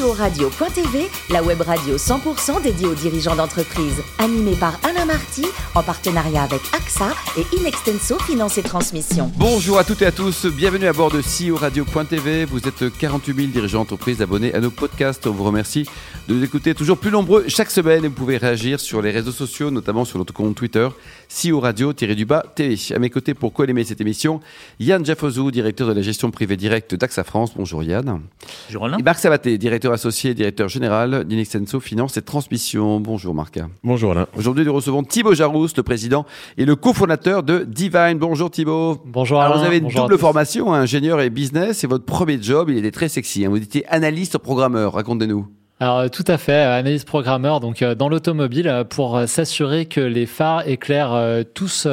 CEO-radio.tv, la web radio 100% dédiée aux dirigeants d'entreprise. Animée par Alain Marty, en partenariat avec AXA et Inextenso Finance et Transmission. Bonjour à toutes et à tous, bienvenue à bord de CEO Radio.tv. Vous êtes 48 000 dirigeants d'entreprise abonnés à nos podcasts. On vous remercie de nous écouter toujours plus nombreux chaque semaine vous pouvez réagir sur les réseaux sociaux, notamment sur notre compte Twitter, CEO Radio-du-bas TV. À mes côtés pour co-animer cette émission, Yann Jaffozou, directeur de la gestion privée directe d'AXA France. Bonjour Yann. Bonjour Alain. Et Marc Sabaté, directeur associé et directeur général d'Inextenso Finance et Transmission. Bonjour Marc. Bonjour Alain. Aujourd'hui, nous recevons Thibaut Jarousse, le président et le cofondateur de Divine. Bonjour Thibaut. Bonjour Alors, Alain. vous avez une double formation, hein, ingénieur et business, et votre premier job, il était très sexy. hein. Vous étiez analyste programmeur. Racontez-nous. Alors euh, tout à fait, euh, analyse programmeur donc euh, dans l'automobile pour s'assurer que les phares éclairent tous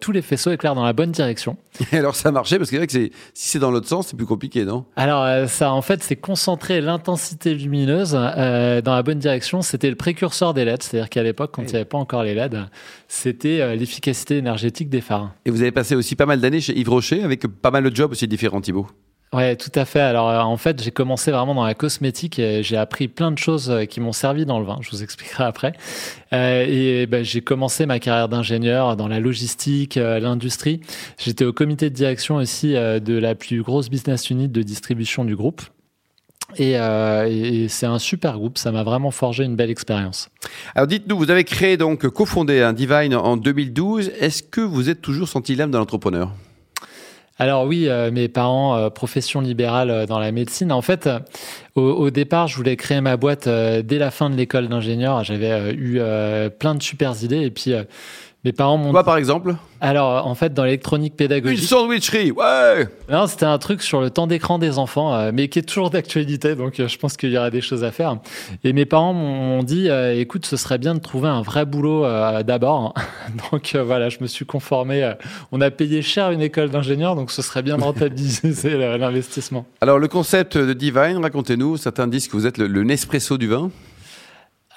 tous les faisceaux éclairent dans la bonne direction. Et alors, ça marchait parce que c'est vrai que si c'est dans l'autre sens, c'est plus compliqué, non? Alors ça en fait c'est concentrer l'intensité lumineuse euh, dans la bonne direction, c'était le précurseur des LED, c'est-à-dire qu'à l'époque quand il n'y avait pas encore les LED, c'était l'efficacité énergétique des phares. Et vous avez passé aussi pas mal d'années chez Yves Rocher avec pas mal de jobs aussi différents, Thibaut. Ouais, tout à fait. Alors euh, en fait, j'ai commencé vraiment dans la cosmétique j'ai appris plein de choses euh, qui m'ont servi dans le vin. Je vous expliquerai après. Euh, et ben, j'ai commencé ma carrière d'ingénieur dans la logistique, l'industrie. J'étais au comité de direction aussi de la plus grosse business unit de distribution du groupe. Et, c'est un super groupe. Ça m'a vraiment forgé une belle expérience. Alors dites-nous, vous avez créé donc, cofondé un Divine en 2012. Est-ce que vous êtes toujours senti l'âme de l'entrepreneur? Alors oui, euh, mes parents, euh, profession libérale euh, dans la médecine. En fait, au, départ, je voulais créer ma boîte dès la fin de l'école d'ingénieur. J'avais eu plein de super idées et puis mes parents m'ont. Quoi, par exemple? Alors en fait, dans l'électronique Une pédagogique, sandwicherie, ouais non, c'était un truc sur le temps d'écran des enfants, euh, mais qui est toujours d'actualité. Donc euh, je pense qu'il y aura des choses à faire. Et mes parents m'ont dit, euh, écoute, ce serait bien de trouver un vrai boulot d'abord. donc euh, voilà, je me suis conformé. on a payé cher une école d'ingénieur, donc ce serait bien de rentabiliser l'investissement. Alors le concept de Divine, racontez-nous, certains disent que vous êtes le, le Nespresso du vin.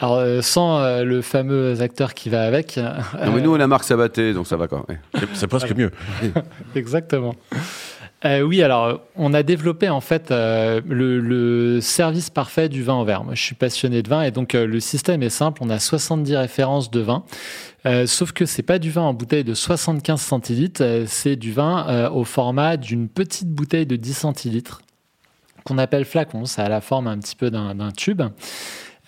Alors, euh, sans euh, le fameux acteur qui va avec. euh, Non mais nous on a Marc Sabaté, donc ça va quand même. C'est- presque mieux. Exactement. Euh, oui, alors on a développé en fait euh, le, le service parfait du vin au verre. Moi, je suis passionné de vin et donc euh, le système est simple. On a 70 références de vin, Euh, sauf que c'est pas du vin en bouteille de 75 centilitres, euh, c'est du vin euh, au format d'une petite bouteille de 10 centilitres qu'on appelle flacon. Ça a la forme un petit peu d'un d'un tube.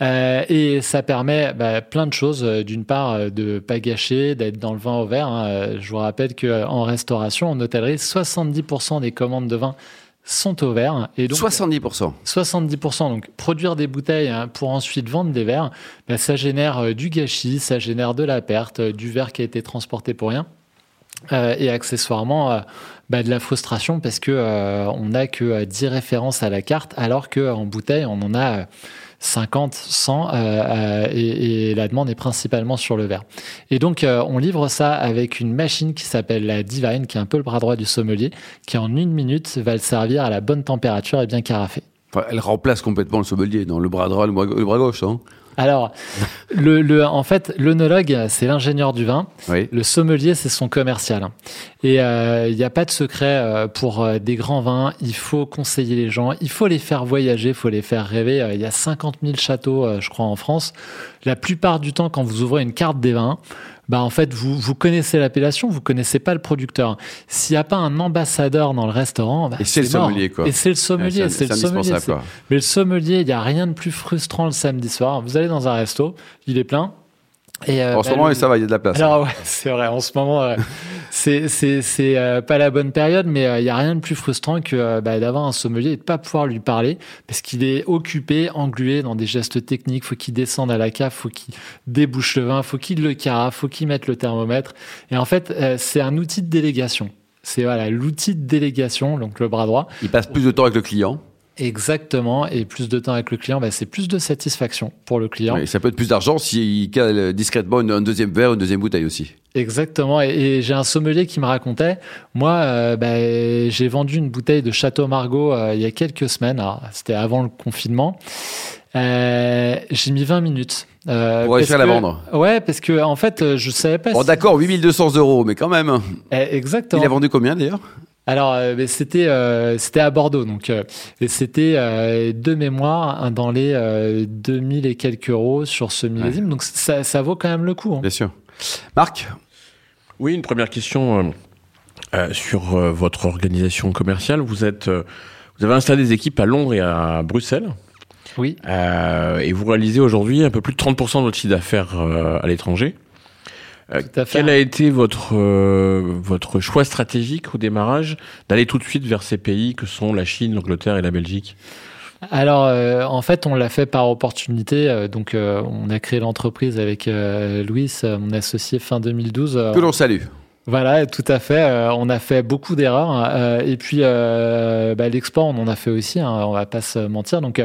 Euh, et ça permet bah, plein de choses. Euh, D'une part, euh, de pas gâcher, d'être dans le vin au verre. hein. Je vous rappelle qu'en restauration, en hôtellerie, 70% des commandes de vin sont au verre. Et donc, 70%. 70%. Donc, produire des bouteilles hein, pour ensuite vendre des verres, bah, ça génère euh, du gâchis, ça génère de la perte, euh, du verre qui a été transporté pour rien. Euh, et accessoirement, bah, de la frustration parce que on n'a que euh, 10 références à la carte, alors qu'en bouteille, on en a 50, 100, euh, euh, et, la demande est principalement sur le verre. Et donc, euh, on livre ça avec une machine qui s'appelle la Divine, qui est un peu le bras droit du sommelier, qui en une minute va le servir à la bonne température et bien carafé. Elle remplace complètement le sommelier dans le bras droit, le bras, le bras gauche, hein Alors, le, le, en fait, l'œnologue, c'est l'ingénieur du vin. Oui. Le sommelier, c'est son commercial. Et euh, il n'y a pas de secret euh, pour euh, des grands vins. Il faut conseiller les gens, il faut les faire voyager, il faut les faire rêver. Euh, Il y a 50 000 châteaux, euh, je crois, en France. La plupart du temps, quand vous ouvrez une carte des vins, bah en fait, vous, vous connaissez l'appellation, vous connaissez pas le producteur. S'il n'y a pas un ambassadeur dans le restaurant, bah, Et c'est le mort. sommelier, quoi. Et c'est le sommelier, Ouais, c'est le sommelier. mais le sommelier, il n'y a rien de plus frustrant le samedi soir. Vous allez dans un resto, il est plein. Et euh, En ce bah, moment, le- ça va, il y a de la place. Alors ouais, c'est vrai. En ce moment, euh, c'est c'est c'est euh, pas la bonne période, mais euh, il y a rien de plus frustrant que bah, d'avoir un sommelier et de pas pouvoir lui parler parce qu'il est occupé, englué dans des gestes techniques. Faut qu'il descende à la cave, faut qu'il débouche le vin, faut qu'il le carafe, faut qu'il mette le thermomètre. Et en fait, c'est un outil de délégation. C'est voilà l'outil de délégation, donc le bras droit. Il passe plus de temps avec le client. Exactement. Et plus de temps avec le client, bah, c'est plus de satisfaction pour le client. Et ça peut être plus d'argent s'il cale discrètement une- un deuxième verre, une deuxième bouteille aussi. Exactement. Et, et j'ai un sommelier qui me racontait, moi, euh, bah, j'ai vendu une bouteille de Château Margaux euh, il y a quelques semaines. C'était avant le confinement. Euh, j'ai mis 20 minutes. Euh, Pour réussir à la vendre. Ouais, parce que en fait, je savais pas. Bon, si- d'accord, 8200 euros, mais quand même. Eh, Exactement. Il a vendu combien d'ailleurs? Alors, euh, c'était euh, c'était à Bordeaux, donc euh, c'était euh, de mémoire hein, dans les 2000 et quelques euros sur ce millésime, donc ça, ça, vaut quand même le coup. Hein. Bien sûr. Marc? Oui, une première question sur votre organisation commerciale. Vous êtes vous avez installé des équipes à Londres et à Bruxelles. Oui. et vous réalisez aujourd'hui un peu plus de 30% de votre chiffre d'affaires à l'étranger. Euh, quel a été votre euh, votre choix stratégique au démarrage d'aller tout de suite vers ces pays que sont la Chine, l'Angleterre et la Belgique? Alors, euh, en fait, on l'a fait par opportunité. donc, on a créé l'entreprise avec Louis, mon associé, fin 2012. Que l'on salue. Voilà, tout à fait. Euh, on a fait beaucoup d'erreurs. Hein. Euh, et puis, euh, bah, l'export, on en a fait aussi, hein, on va pas se mentir. Donc,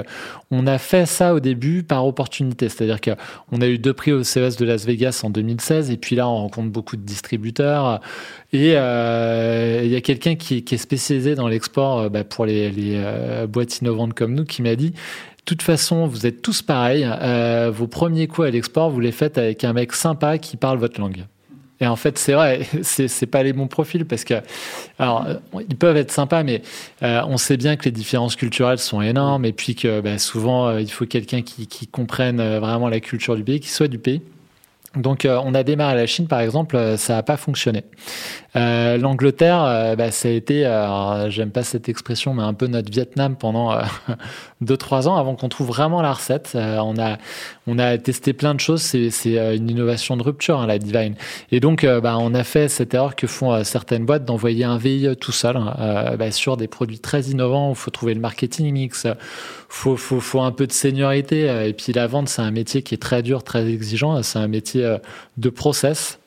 on a fait ça au début par opportunité. C'est-à-dire qu'on a eu deux prix au CES de Las Vegas en 2016. Et puis là, on rencontre beaucoup de distributeurs. Et il y a quelqu'un qui, est spécialisé dans l'export bah, pour les, les boîtes innovantes comme nous qui m'a dit de toute façon, vous êtes tous pareils. vos premiers coups à l'export, vous les faites avec un mec sympa qui parle votre langue. Et en fait, c'est vrai, c'est, pas les bons profils parce que, alors, ils peuvent être sympas, mais euh, on sait bien que les différences culturelles sont énormes et puis que bah, souvent, euh, il faut quelqu'un qui, comprenne euh, vraiment la culture du pays, qui soit du pays. Donc, on a démarré la Chine, par exemple, ça n'a pas fonctionné. Euh, L'Angleterre, euh, bah, ça a été, j'aime pas cette expression, mais un peu notre Vietnam pendant 2-3 ans avant qu'on trouve vraiment la recette. on, a, on a testé plein de choses, c'est une innovation de rupture, hein, la Divine. Et donc, bah, on a fait cette erreur que font certaines boîtes d'envoyer un VIE tout seul hein, bah, sur des produits très innovants où il faut trouver le marketing mix, faut, faut, faut un peu de seniorité. Et puis la vente, c'est un métier qui est très dur, très exigeant. C'est un métier de process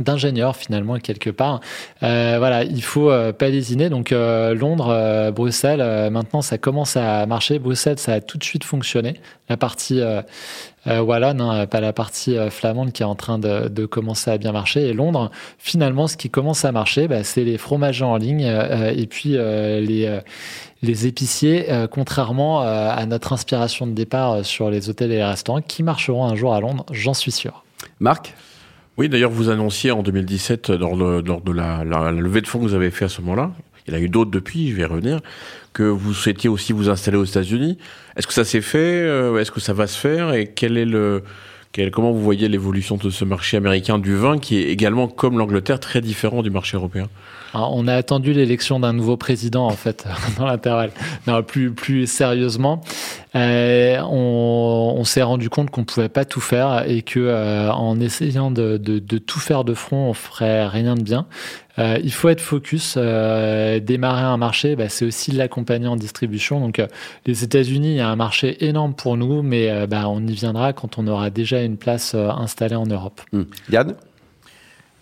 d'ingénieur finalement quelque part. Euh, voilà, il faut euh, pas lésiner. Donc euh, Londres, euh, Bruxelles, euh, maintenant ça commence à marcher. Bruxelles, ça a tout de suite fonctionné. La partie voilà, non, pas la partie flamande qui est en train de, de, commencer à bien marcher. Et Londres, finalement, ce qui commence à marcher, bah, c'est les fromagers en ligne et puis les les épiciers, contrairement à notre inspiration de départ sur les hôtels et les restaurants, qui marcheront un jour à Londres, j'en suis sûr. Marc? Oui, d'ailleurs, vous annonciez en 2017, lors de, la, levée de fonds que vous avez fait à ce moment-là, il y en a eu d'autres depuis, je vais revenir, que vous souhaitiez aussi vous installer aux États-Unis. Est-ce que ça s'est fait euh, Est-ce que ça va se faire Et quel est le, comment vous voyez l'évolution de ce marché américain du vin, qui est également, comme l'Angleterre, très différent du marché européen? On a attendu l'élection d'un nouveau président en fait dans l'intervalle. Non, plus plus sérieusement, euh, on, s'est rendu compte qu'on pouvait pas tout faire et que euh, en essayant de, tout faire de front, on ferait rien de bien. Euh, il faut être focus. démarrer un marché, bah, c'est aussi l'accompagner en distribution. Donc, les États-Unis, il y a un marché énorme pour nous, mais bah, on y viendra quand on aura déjà une place installée en Europe. Mmh. Yann?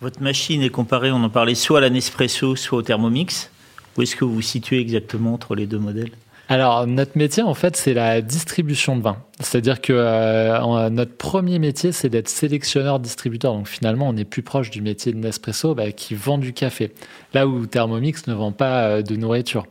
Votre machine est comparée, on en parlait, soit à la Nespresso, soit au Thermomix. Où est-ce que vous vous situez exactement entre les deux modèles? Alors, notre métier, en fait, c'est la distribution de vin. C'est-à-dire que euh, notre premier métier, c'est d'être sélectionneur-distributeur. Donc, finalement, on est plus proche du métier de Nespresso bah, qui vend du café, là où Thermomix ne vend pas euh, de nourriture.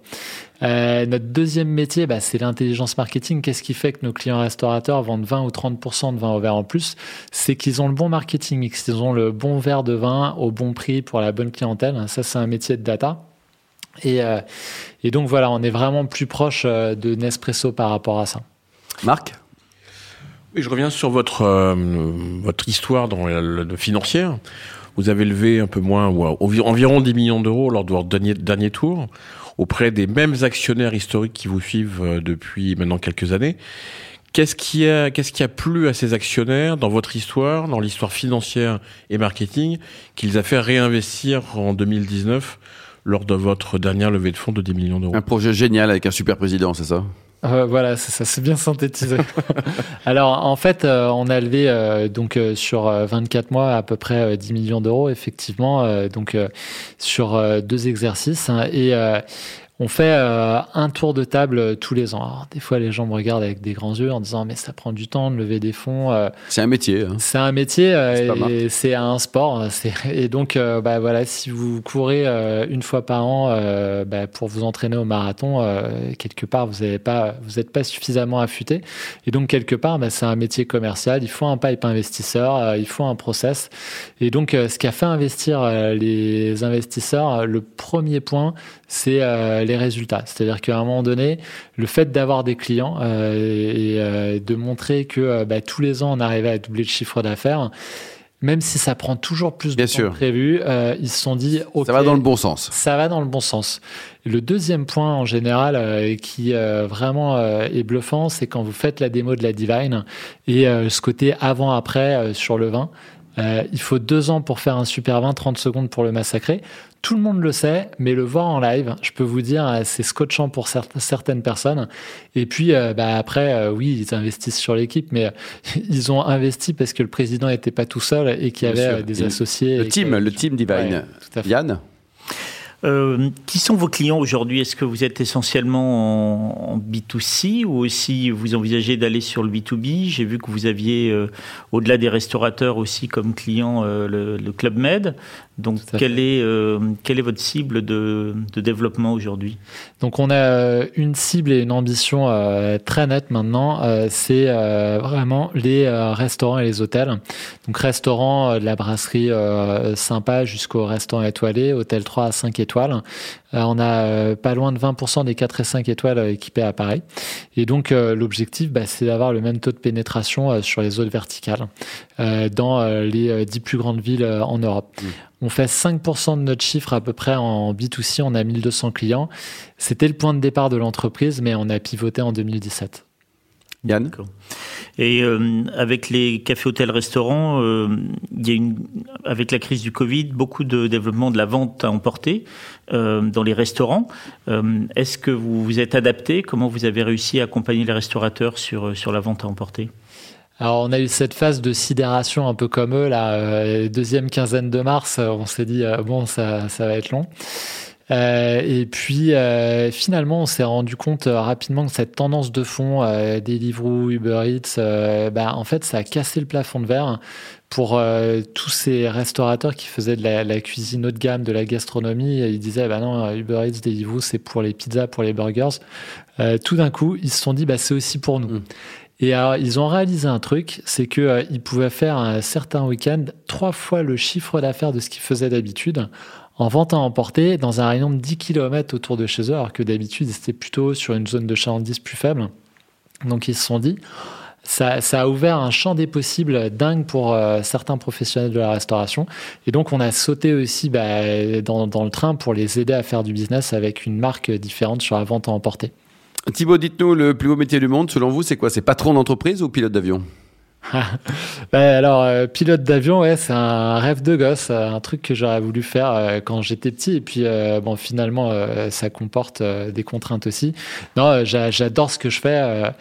Euh, notre deuxième métier, bah, c'est l'intelligence marketing. Qu'est-ce qui fait que nos clients restaurateurs vendent 20 ou 30% de vin au verre en plus? C'est qu'ils ont le bon marketing mix, ils ont le bon verre de vin au bon prix pour la bonne clientèle. Ça, c'est un métier de data. Et, euh, et, donc voilà, on est vraiment plus proche euh, de Nespresso par rapport à ça. Marc? Oui, je reviens sur votre, euh, votre histoire dans financière. Vous avez levé un peu moins, ou environ 10 millions d'euros lors de votre dernier, dernier tour, auprès des mêmes actionnaires historiques qui vous suivent depuis maintenant quelques années. Qu'est-ce qui a, qu'est-ce qui a plu à ces actionnaires dans votre histoire, dans l'histoire financière et marketing, qu'ils a fait réinvestir en 2019 lors de votre dernière levée de fonds de 10 millions d'euros. Un projet génial avec un super président, c'est ça? Euh, voilà, c'est ça, c'est bien synthétisé. Alors, en fait, euh, on a levé euh, donc sur 24 mois à peu près 10 millions d'euros, effectivement, donc sur deux exercices. Hein, et On fait euh, un tour de table euh, tous les ans. Alors, des fois, les gens me regardent avec des grands yeux en disant mais ça prend du temps de lever des fonds. euh, C'est un métier. hein. c'est un métier euh, et c'est un sport. C'est- Et donc, euh, bah, voilà, si vous courez euh, une fois par an euh, bah, pour vous entraîner au marathon, euh, quelque part, vous n'êtes pas, vous êtes pas suffisamment affûté. Et donc, quelque part, bah, c'est un métier commercial. Il faut un pipe investisseur, euh, il faut un process. Et donc, ce qui a fait investir euh, les investisseurs, le premier point, c'est euh, les résultats. C'est-à-dire qu'à un moment donné, le fait d'avoir des clients euh, et euh, de montrer que euh, bah, tous les ans on arrivait à doubler le chiffre d'affaires, même si ça prend toujours plus de Bien temps sûr. que prévu, euh, ils se sont dit Ça va dans le bon sens. ça va dans le bon sens. Le deuxième point en général euh, qui euh, vraiment euh, est bluffant, c'est quand vous faites la démo de la Divine et euh, ce côté avant-après euh, sur le vin. Euh, il faut deux ans pour faire un super vin, 30 secondes pour le massacrer. Tout le monde le sait, mais le voir en live, je peux vous dire, euh, c'est scotchant pour cer- certaines personnes. Et puis, euh, bah, après, euh, oui, ils investissent sur l'équipe, mais ils ont investi parce que le président n'était pas tout seul et qu'il y avait des Et associés. Le team, le team Divine. Ouais. Yann? Euh, qui sont vos clients aujourd'hui? Est-ce que vous êtes essentiellement en, en B2C ou aussi vous envisagez d'aller sur le B2B J'ai vu que vous aviez, euh, au-delà des restaurateurs, aussi comme client euh, le, le Club Med. Donc, quelle est, quelle est votre cible de, de développement aujourd'hui? Donc on a une cible et une ambition très nette maintenant, c'est vraiment les restaurants et les hôtels. Donc restaurants, euh, de la brasserie sympa jusqu'au restaurant étoilé, hôtel 3 à 5 étoiles. Euh, on a euh, pas loin de 20% des 4 et 5 étoiles euh, équipés à Paris. Et donc euh, l'objectif, bah, c'est d'avoir le même taux de pénétration euh, sur les autres verticales euh, dans euh, les euh, 10 plus grandes villes euh, en Europe. On fait 5% de notre chiffre à peu près en B2C, on a 1200 clients. C'était le point de départ de l'entreprise, mais on a pivoté en 2017. Yann? Et euh, avec les cafés, hôtels, restaurants, euh, il y a une, avec la crise du Covid, beaucoup de développement de la vente à emporter euh, dans les restaurants. Euh, Est-ce que vous vous êtes adapté? Comment vous avez réussi à accompagner les restaurateurs sur, sur la vente à emporter? Alors, on a eu cette phase de sidération un peu comme eux, la euh, deuxième quinzaine de mars. euh, On s'est dit, euh, bon, ça, ça va être long. Euh, et puis euh, finalement, on s'est rendu compte euh, rapidement que cette tendance de fond, euh, Deliveroo, Uber Eats, bah, en fait, ça a cassé le plafond de verre pour tous ces restaurateurs qui faisaient de la, la cuisine haut de gamme, de la gastronomie. Ils disaient, bah non, Uber Eats, Deliveroo, c'est pour les pizzas, pour les burgers. Tout d'un coup, ils se sont dit, bah, c'est aussi pour nous. Mm. Et alors, ils ont réalisé un truc, c'est que euh, ils pouvaient faire un certain week-end trois fois le chiffre d'affaires de ce qu'ils faisaient d'habitude en vente à emporter dans un rayon de 10 km autour de chez eux, alors que d'habitude, c'était plutôt sur une zone de chalandise plus faible. Donc, ils se sont dit, ça, a ouvert un champ des possibles dingue pour euh, certains professionnels de la restauration. Et donc, on a sauté aussi bah, dans, dans le train pour les aider à faire du business avec une marque différente sur la vente à emporter. Thibaut, dites-nous, le plus beau métier du monde, selon vous, c'est quoi? C'est patron d'entreprise ou pilote d'avion? Bah, alors, euh, pilote d'avion, ouais, c'est un rêve de gosse, euh, un truc que j'aurais voulu faire euh, quand j'étais petit. Et puis, euh, bon, finalement, ça comporte des contraintes aussi. Non, j'a- j'adore ce que je fais.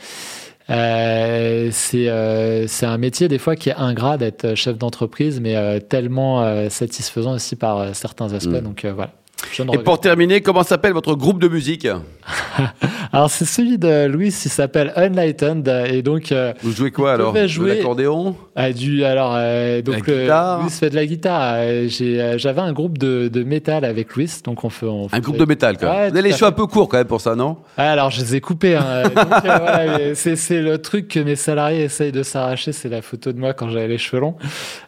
euh, c'est euh, un métier des fois qui est ingrat d'être chef d'entreprise, mais euh, tellement satisfaisant aussi par certains aspects. Mm. Donc voilà. Je ne Et pour terminer, comment s'appelle votre groupe de musique Alors c'est celui de Louis, il s'appelle Unlightened, et donc euh, Vous jouez quoi alors pouvait De jouer- l'accordéon Ah, du, alors, euh, donc, le- guitare. Louis fait de la guitare. Euh, euh, j'avais un groupe de, de métal avec Louis, donc on fait. on Un fait- groupe de métal, quoi. Ouais, Vous avez les cheveux un peu courts quand même pour ça, non Ah, alors, je les ai coupés. hein. Euh, c'est, le truc que mes salariés essayent de s'arracher, c'est la photo de moi quand j'avais les cheveux longs.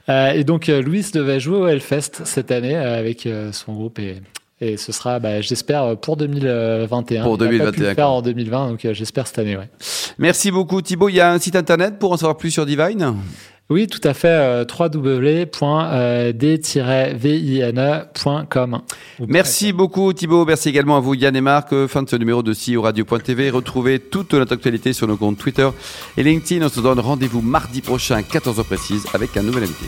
Euh, et donc, euh, Louis devait jouer au Hellfest cette année euh, avec euh, son groupe et. Et ce sera, bah, j'espère, pour 2021. Pour Il a pas pu 2021, le faire en 2020, donc euh, j'espère cette année, ouais. Merci beaucoup Thibaut. Il y a un site internet pour en savoir plus sur Divine? Oui, tout à fait. Euh, www.d-vine.com. Merci beaucoup Thibaut, merci également à vous Yann et Marc. Euh, Fin de ce numéro de CEO Radio.tv. Retrouvez toute notre actualité sur nos comptes Twitter et LinkedIn. On se donne rendez-vous mardi prochain, 14h précise, avec un nouvel invité.